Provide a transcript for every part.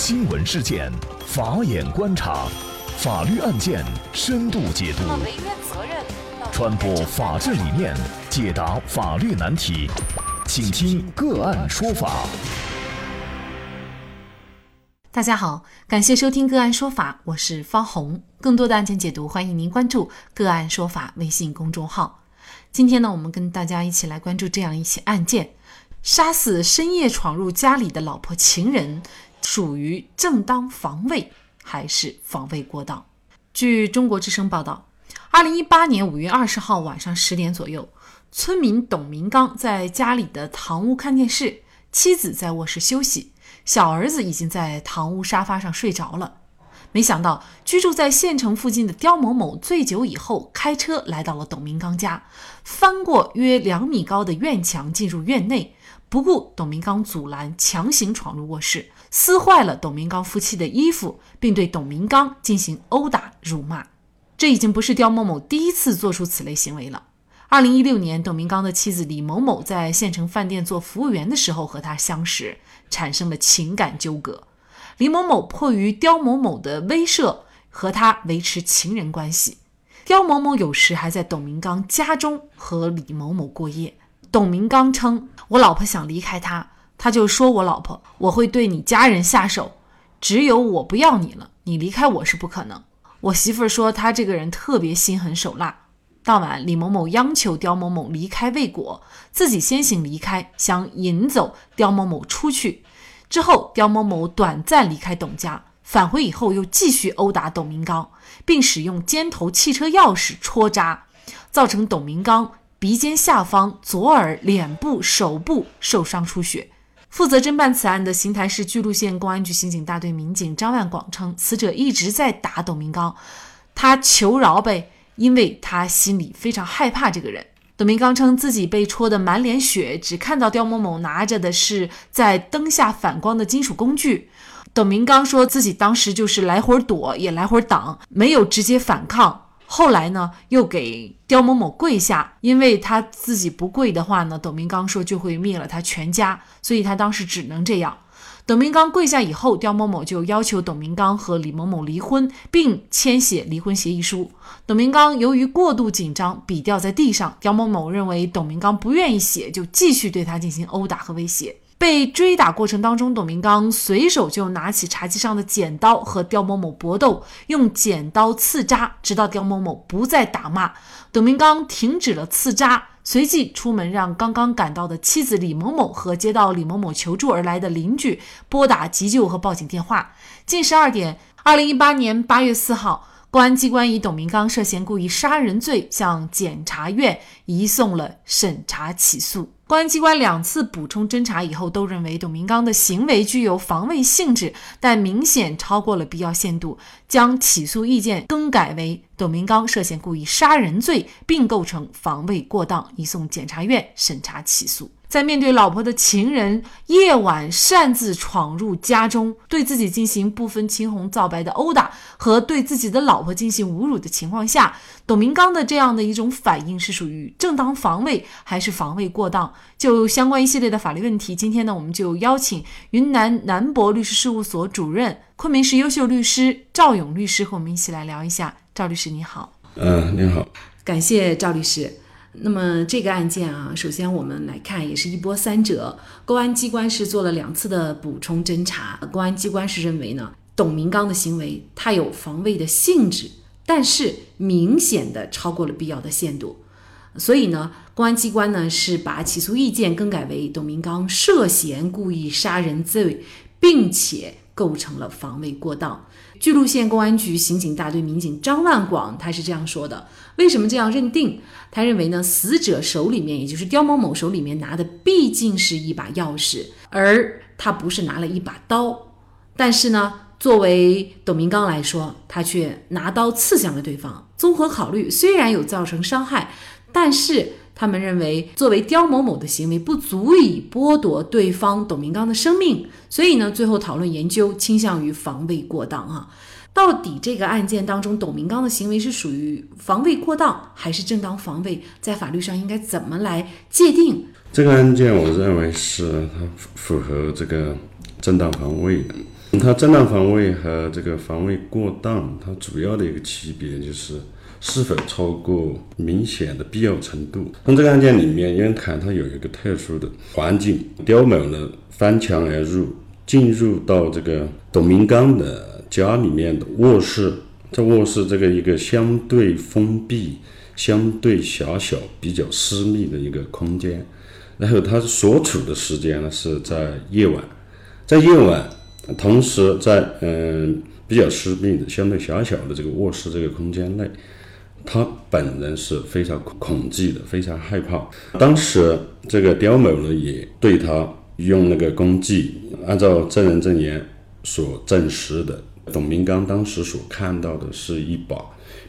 新闻事件，法眼观察，法律案件深度解读，传播法治理念，解答法律难题，请听个案说法。大家好，感谢收听个案说法，我是方红。更多的案件解读，欢迎您关注个案说法微信公众号。今天呢，我们跟大家一起来关注这样一起案件：杀死深夜闯入家里的老婆情人，属于正当防卫还是防卫过当？据中国之声报道，二零一八年五月二十号晚上十点左右，村民董明刚在家里的堂屋看电视，妻子在卧室休息。小儿子已经在堂屋沙发上睡着了，没想到居住在县城附近的刁某某醉酒以后，开车来到了董明刚家，翻过约两米高的院墙进入院内，不顾董明刚阻拦，强行闯入卧室，撕坏了董明刚夫妻的衣服，并对董明刚进行殴打辱骂。这已经不是刁某某第一次做出此类行为了。二零一六年，董明刚的妻子李某某在县城饭店做服务员的时候和他相识，产生了情感纠葛。李某某迫于刁某某的威慑，和他维持情人关系。刁某某有时还在董明刚家中和李某某过夜。董明刚称：“我老婆想离开他，他就说我老婆，我会对你家人下手，只有我不要你了，你离开我是不可能。”我媳妇儿说他这个人特别心狠手辣。当晚，李某某央求刁某某离开未果，自己先行离开，想引走刁某某出去。之后，刁某某短暂离开董家，返回以后又继续殴打董明刚，并使用尖头汽车钥匙戳扎，造成董明刚鼻尖下方、左耳、脸部、手部受伤出血。负责侦办此案的邢台市巨鹿县公安局刑警大队民警张万广称，死者一直在打董明刚，他求饶呗。因为他心里非常害怕这个人。董明刚称自己被戳得满脸血，只看到刁某某拿着的是在灯下反光的金属工具。董明刚说自己当时就是来回躲，也来回挡，没有直接反抗。后来呢，又给刁某某跪下，因为他自己不跪的话呢，董明刚说就会灭了他全家，所以他当时只能这样。董明刚跪下以后，刁某某就要求董明刚和李某某离婚，并签写离婚协议书。董明刚由于过度紧张，笔掉在地上。刁某某认为董明刚不愿意写，就继续对他进行殴打和威胁。被追打过程当中，董明刚随手就拿起茶几上的剪刀和刁某某搏斗，用剪刀刺扎，直到刁某某不再打骂，董明刚停止了刺扎。随即出门，让刚刚赶到的妻子李某某和接到李某某求助而来的邻居拨打急救和报警电话。近十二点，二零一八年八月四号，公安机关以董明刚涉嫌故意杀人罪向检察院移送了审查起诉。公安机关两次补充侦查以后，都认为董明刚的行为具有防卫性质，但明显超过了必要限度，将起诉意见更改为董明刚涉嫌故意杀人罪，并构成防卫过当，移送检察院审查起诉。在面对老婆的情人夜晚擅自闯入家中，对自己进行不分青红皂白的殴打和对自己的老婆进行侮辱的情况下，董明刚的这样的一种反应是属于正当防卫还是防卫过当？就相关一系列的法律问题，今天呢，我们就邀请云南南博律师事务所主任、昆明市优秀律师赵勇律师和我们一起来聊一下。赵律师你好，嗯，您好，感谢赵律师。那么这个案件啊，首先我们来看，也是一波三折。公安机关是做了两次的补充侦查，公安机关是认为呢，董明刚的行为他有防卫的性质，但是明显的超过了必要的限度，所以呢，公安机关呢是把起诉意见更改为董明刚涉嫌故意杀人罪，并且构成了防卫过当。巨鹿县公安局刑警大队民警张万广他是这样说的：为什么这样认定？他认为呢，死者手里面，也就是刁某某手里面拿的毕竟是一把钥匙，而他不是拿了一把刀。但是呢，作为董明刚来说，他却拿刀刺向了对方。综合考虑，虽然有造成伤害，但是他们认为，作为刁某某的行为不足以剥夺对方董明刚的生命，所以呢，最后讨论研究倾向于防卫过当啊。到底这个案件当中，董明刚的行为是属于防卫过当还是正当防卫？在法律上应该怎么来界定？这个案件，我认为是它符合这个正当防卫的。它正当防卫和这个防卫过当，它主要的一个区别就是是否超过明显的必要程度。从这个案件里面，因为看它有一个特殊的环境，刁某呢翻墙而入，进入到这个董明刚的家里面的卧室，在卧室这个一个相对封闭、相对狭小、比较私密的一个空间，然后他所处的时间呢是在夜晚，在夜晚。同时，在嗯比较私密的、相对狭小的这个卧室这个空间内，他本人是非常恐惧的，非常害怕。当时，这个刁某呢也对他用那个工具，按照证人证言所证实的，董明刚当时所看到的是一把。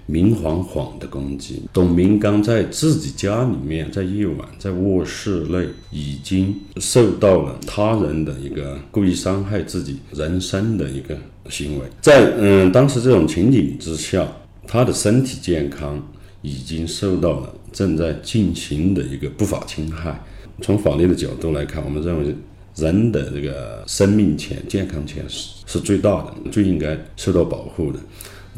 明晃晃的攻击，董明刚在自己家里面，在夜晚，在卧室内，已经受到了他人的一个故意伤害自己人身的一个行为。在嗯，当时这种情景之下，他的身体健康已经受到了正在进行的一个不法侵害。从法律的角度来看，我们认为人的这个生命权、健康权是是最大的，最应该受到保护的。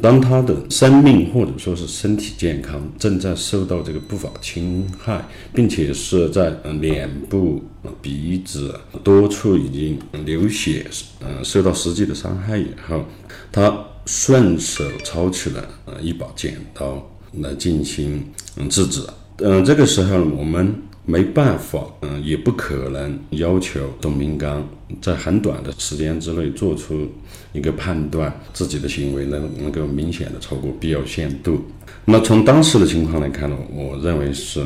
当他的生命或者说是身体健康正在受到这个不法侵害，并且是在脸部、鼻子多处已经流血，呃，受到实际的伤害以后，他顺手抄起了呃一把剪刀来进行制止。嗯，这个时候我们。没办法，嗯，也不可能要求董明刚在很短的时间之内做出一个判断，自己的行为能能够明显的超过必要限度。那从当时的情况来看呢，我认为是，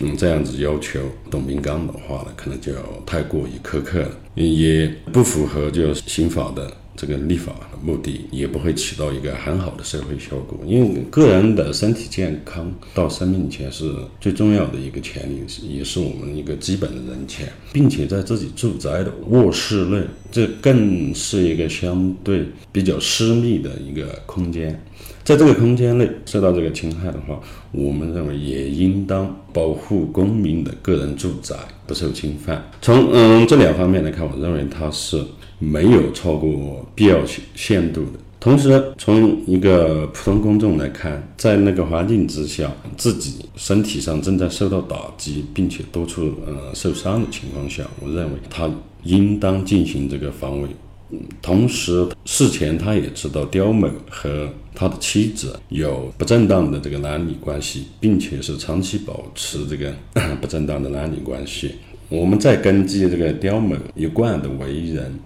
嗯，这样子要求董明刚的话呢，可能就太过于苛刻了，也不符合就刑法的。这个立法的目的也不会起到一个很好的社会效果，因为个人的身体健康到生命权是最重要的一个权利，也是我们一个基本的人权，并且在自己住宅的卧室内，这更是一个相对比较私密的一个空间，在这个空间内受到这个侵害的话，我们认为也应当保护公民的个人住宅不受侵犯。从嗯这两方面来看，我认为它是。没有超过必要限限度的。同时，从一个普通公众来看，在那个环境之下，自己身体上正在受到打击，并且多处呃受伤的情况下，我认为他应当进行这个防卫。同时，事前他也知道刁某和他的妻子有不正当的这个男女关系，并且是长期保持这个 不正当的男女关系。我们再根据这个刁某一贯的为人。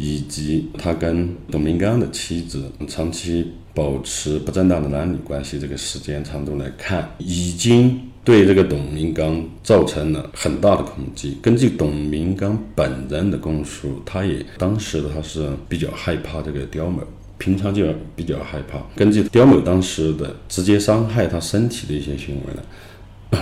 以及他跟董明刚的妻子长期保持不正当的男女关系，这个时间长度来看，已经对这个董明刚造成了很大的恐惧。根据董明刚本人的供述，他也当时他是比较害怕这个刁某，平常就比较害怕。根据刁某当时的直接伤害他身体的一些行为呢。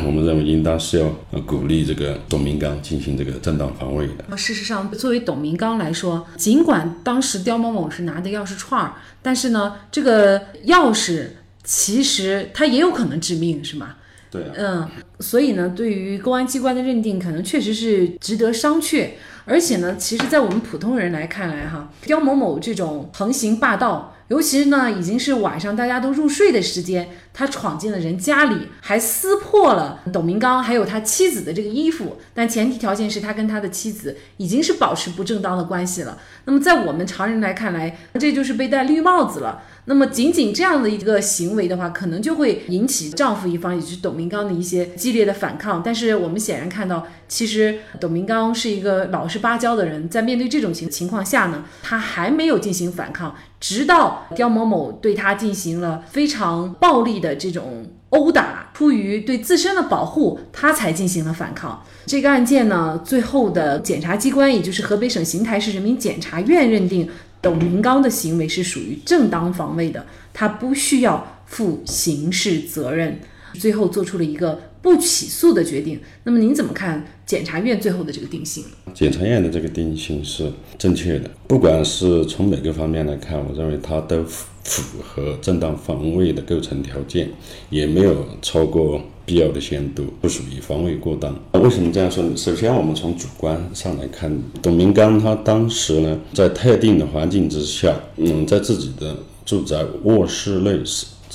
我们认为应当是要鼓励这个董明刚进行这个正当防卫的。事实上，作为董明刚来说，尽管当时刁某某是拿的钥匙串儿，但是呢，这个钥匙其实它也有可能致命，是吗？对。嗯，所以呢，对于公安机关的认定，可能确实是值得商榷。而且呢，其实，在我们普通人来看来，哈，刁某某这种横行霸道。尤其是呢，已经是晚上大家都入睡的时间，他闯进了人家里，还撕破了董明刚还有他妻子的这个衣服。但前提条件是他跟他的妻子已经是保持不正当的关系了。那么在我们常人来看来，这就是被戴绿帽子了。那么仅仅这样的一个行为的话，可能就会引起丈夫一方，也就是董明刚的一些激烈的反抗。但是我们显然看到，其实董明刚是一个老实巴交的人，在面对这种情情况下呢，他还没有进行反抗，直到刁某某对他进行了非常暴力的的这种殴打，出于对自身的保护，他才进行了反抗。这个案件呢，最后的检察机关，也就是河北省邢台市人民检察院认定。董明刚的行为是属于正当防卫的，他不需要负刑事责任，最后做出了一个不起诉的决定。那么您怎么看检察院最后的这个定性？检察院的这个定性是正确的，不管是从哪个方面来看，我认为他都符合正当防卫的构成条件，也没有超过必要的限度，不属于防卫过当。为什么这样说呢？首先，我们从主观上来看，董明刚他当时呢，在特定的环境之下，嗯，在自己的住宅卧室内，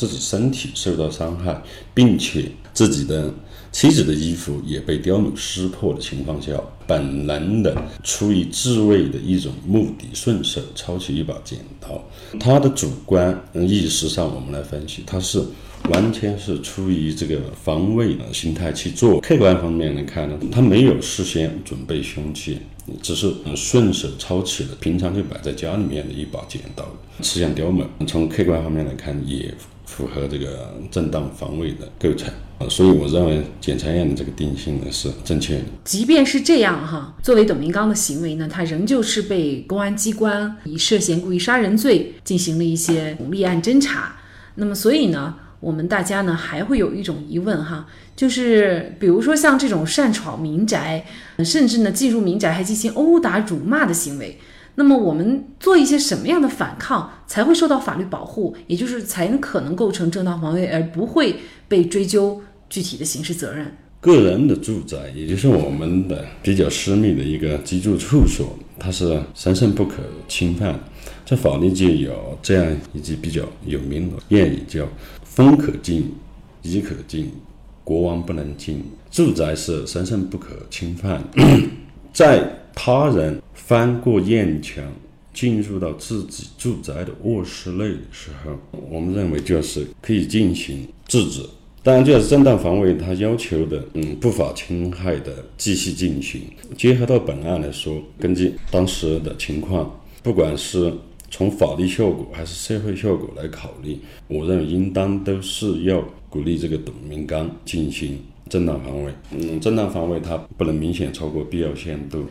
自己身体受到伤害，并且自己的妻子的衣服也被刁某撕破的情况下，本能的出于自卫的一种目的，顺手抄起一把剪刀。他的主观意识上，我们来分析，他是。完全是出于这个防卫的心态去做。客观方面来看呢，他没有事先准备凶器，只是顺手抄起了。平常就摆在家里面的一把剪刀，刺向刁某。从客观方面来看，也符合这个正当防卫的构成啊。所以我认为检察院的这个定性呢是正确的。即便是这样哈，作为董明刚的行为呢，他仍旧是被公安机关以涉嫌故意杀人罪进行了一些立案侦查。那么，所以呢？我们大家呢还会有一种疑问哈，就是比如说像这种擅闯民宅，甚至呢进入民宅还进行殴打辱骂的行为，那么我们做一些什么样的反抗才会受到法律保护，也就是才可能构成正当防卫而不会被追究具体的刑事责任？个人的住宅，也就是我们的比较私密的一个居住处所，它是神圣不可侵犯，在法律界有这样一句比较有名的谚语叫。风可进，雨可进，国王不能进。住宅是神圣不可侵犯，在他人翻过院墙进入到自己住宅的卧室内的时候，我们认为就是可以进行制止。当然，就是正当防卫，他要求的，嗯，不法侵害的继续进行。结合到本案来说，根据当时的情况，不管是。从法律效果还是社会效果来考虑，我认为应当都是要鼓励这个董明刚进行正当防卫。嗯，正当防卫它不能明显超过必要限度。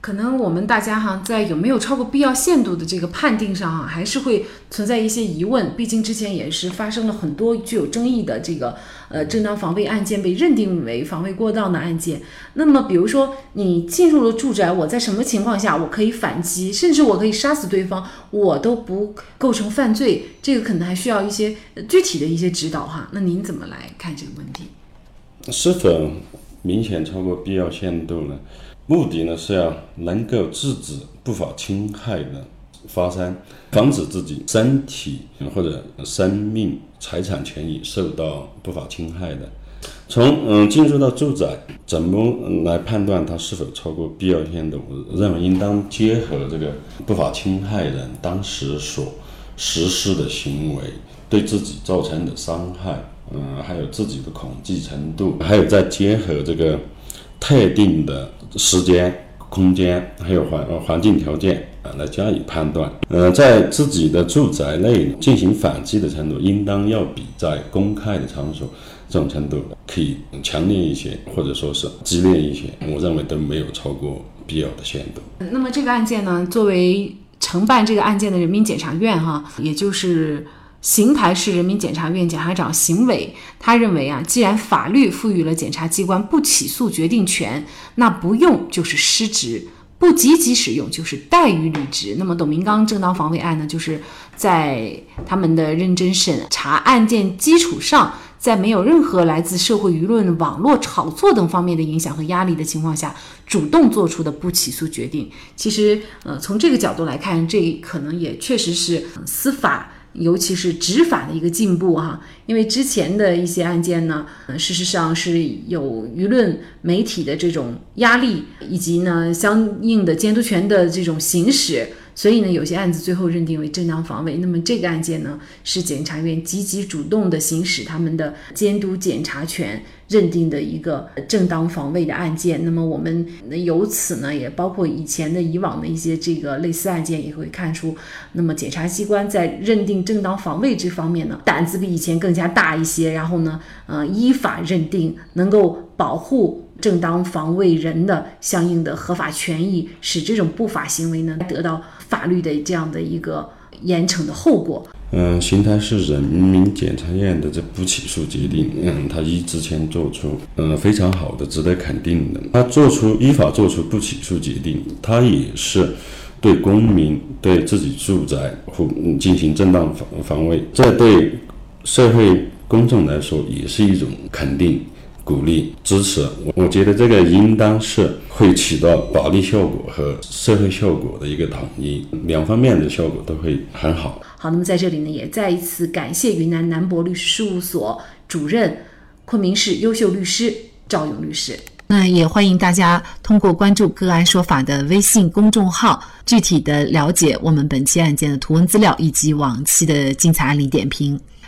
可能我们大家哈，在有没有超过必要限度的这个判定上哈，还是会存在一些疑问。毕竟之前也是发生了很多具有争议的这个呃正当防卫案件被认定为防卫过当的案件。那么，比如说你进入了住宅，我在什么情况下我可以反击，甚至我可以杀死对方，我都不构成犯罪。这个可能还需要一些具体的一些指导哈。那您怎么来看这个问题？是否明显超过必要限度呢？目的呢是要能够制止不法侵害的发生，防止自己身体或者生命财产权益受到不法侵害的。从嗯进入到住宅，怎么来判断它是否超过必要限度？我认为应当结合这个不法侵害人当时所实施的行为对自己造成的伤害，嗯，还有自己的恐惧程度，还有再结合这个特定的。时间、空间还有环环境条件啊，来加以判断。呃，在自己的住宅内进行反击的程度，应当要比在公开的场所这种程度可以强烈一些，或者说是激烈一些。我认为都没有超过必要的限度。那么这个案件呢，作为承办这个案件的人民检察院哈，也就是。邢台市人民检察院检察长邢伟，他认为啊，既然法律赋予了检察机关不起诉决定权，那不用就是失职，不积极使用就是怠于履职。那么董明刚正当防卫案呢，就是在他们的认真审查案件基础上，在没有任何来自社会舆论、网络炒作等方面的影响和压力的情况下，主动做出的不起诉决定。其实，呃，从这个角度来看，这可能也确实是司法。尤其是执法的一个进步哈，因为之前的一些案件呢，事实上是有舆论媒体的这种压力，以及呢相应的监督权的这种行使。所以呢，有些案子最后认定为正当防卫。那么这个案件呢，是检察院积极主动的行使他们的监督检察权，认定的一个正当防卫的案件。那么我们由此呢，也包括以前的以往的一些这个类似案件，也会看出，那么检察机关在认定正当防卫这方面呢，胆子比以前更加大一些。然后呢，呃，依法认定，能够保护。正当防卫人的相应的合法权益，使这种不法行为呢得到法律的这样的一个严惩的后果。嗯，邢台市人民检察院的这不起诉决定，嗯，他一之前做出，嗯，非常好的，值得肯定的。他做出依法做出不起诉决定，他也是对公民对自己住宅或进行正当防防卫，这对社会公众来说也是一种肯定。鼓励支持。我我觉得这个应当是会起到法律效果和社会效果的一个统一，两方面的效果都会很好。好，那么在这里呢，也再一次感谢云南南博律师事务所主任、昆明市优秀律师赵勇律师。那也欢迎大家通过关注“个案说法”的微信公众号，具体的了解我们本期案件的图文资料以及往期的精彩案例点评。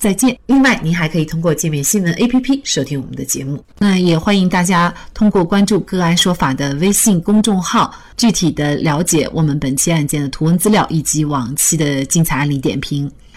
再见。另外，您还可以通过界面新闻 APP 收听我们的节目。那也欢迎大家通过关注“个案说法”的微信公众号，具体的了解我们本期案件的图文资料以及往期的精彩案例点评。